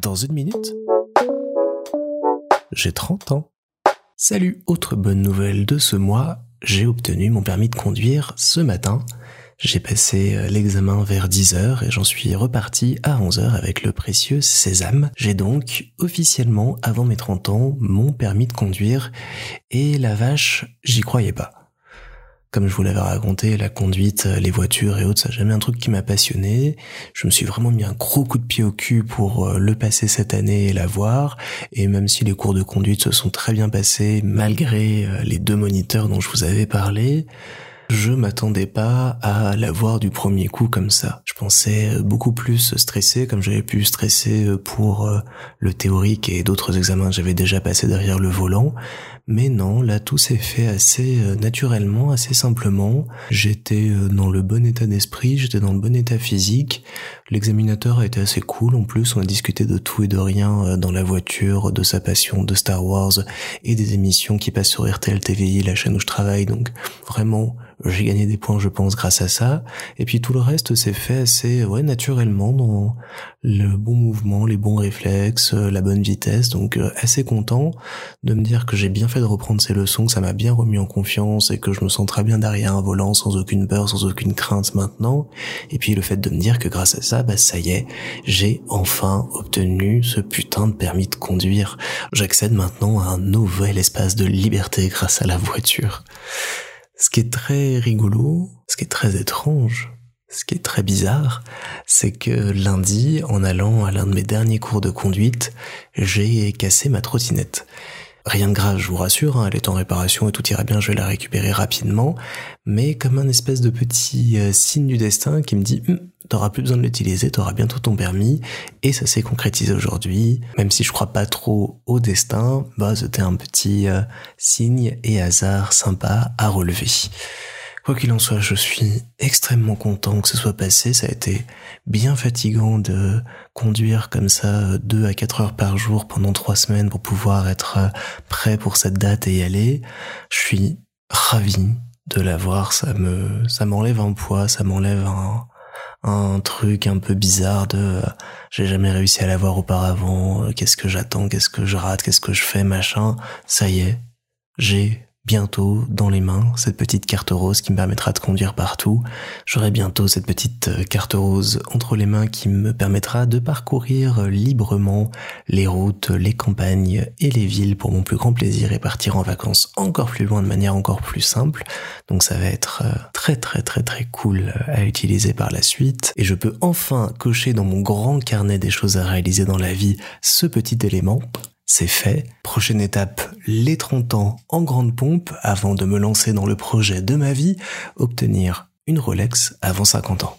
Dans une minute, j'ai 30 ans. Salut, autre bonne nouvelle de ce mois, j'ai obtenu mon permis de conduire ce matin. J'ai passé euh, l'examen vers 10h et j'en suis reparti à 11h avec le précieux sésame. J'ai donc officiellement, avant mes 30 ans, mon permis de conduire et la vache, j'y croyais pas. Comme je vous l'avais raconté, la conduite, euh, les voitures et autres, ça jamais un truc qui m'a passionné. Je me suis vraiment mis un gros coup de pied au cul pour euh, le passer cette année et l'avoir. Et même si les cours de conduite se sont très bien passés, malgré euh, les deux moniteurs dont je vous avais parlé, je m'attendais pas à l'avoir du premier coup comme ça. Je pensais beaucoup plus stresser, comme j'avais pu stresser pour le théorique et d'autres examens que j'avais déjà passé derrière le volant. Mais non, là tout s'est fait assez euh, naturellement, assez simplement. J'étais euh, dans le bon état d'esprit, j'étais dans le bon état physique. L'examinateur a été assez cool en plus, on a discuté de tout et de rien euh, dans la voiture, de sa passion de Star Wars et des émissions qui passent sur RTL TVI, la chaîne où je travaille. Donc vraiment, j'ai gagné des points je pense grâce à ça. Et puis tout le reste s'est fait assez ouais naturellement dans le bon mouvement, les bons réflexes, la bonne vitesse. Donc assez content de me dire que j'ai bien fait de reprendre ces leçons, que ça m'a bien remis en confiance et que je me sens très bien derrière un volant sans aucune peur, sans aucune crainte maintenant. Et puis le fait de me dire que grâce à ça, bah ça y est, j'ai enfin obtenu ce putain de permis de conduire. J'accède maintenant à un nouvel espace de liberté grâce à la voiture. Ce qui est très rigolo, ce qui est très étrange, ce qui est très bizarre, c'est que lundi, en allant à l'un de mes derniers cours de conduite, j'ai cassé ma trottinette. Rien de grave, je vous rassure, hein, elle est en réparation et tout ira bien, je vais la récupérer rapidement, mais comme un espèce de petit euh, signe du destin qui me dit hm, t'auras plus besoin de l'utiliser, t'auras bientôt ton permis, et ça s'est concrétisé aujourd'hui, même si je crois pas trop au destin, bah c'était un petit euh, signe et hasard sympa à relever. Quoi qu'il en soit, je suis extrêmement content que ce soit passé. Ça a été bien fatigant de conduire comme ça deux à quatre heures par jour pendant trois semaines pour pouvoir être euh, prêt pour cette date et y aller. Je suis ravi de l'avoir. Ça me, ça m'enlève un poids, ça m'enlève un, truc un peu bizarre de euh, j'ai jamais réussi à l'avoir auparavant. Euh, qu'est-ce que j'attends? Qu'est-ce que je rate? Qu'est-ce que je fais? Machin. Ça y est. J'ai bientôt dans les mains cette petite carte rose qui me permettra de conduire partout. J'aurai bientôt cette petite euh, carte rose entre les mains qui me permettra de parcourir euh, librement les routes, les campagnes et les villes pour mon plus grand plaisir et partir en vacances encore plus loin de manière encore plus simple. Donc ça va être euh, très très très très cool à utiliser par la suite et je peux enfin cocher dans mon grand carnet des choses à réaliser dans la vie ce petit élément c'est fait. Prochaine étape, les 30 ans en grande pompe avant de me lancer dans le projet de ma vie, obtenir une Rolex avant 50 ans.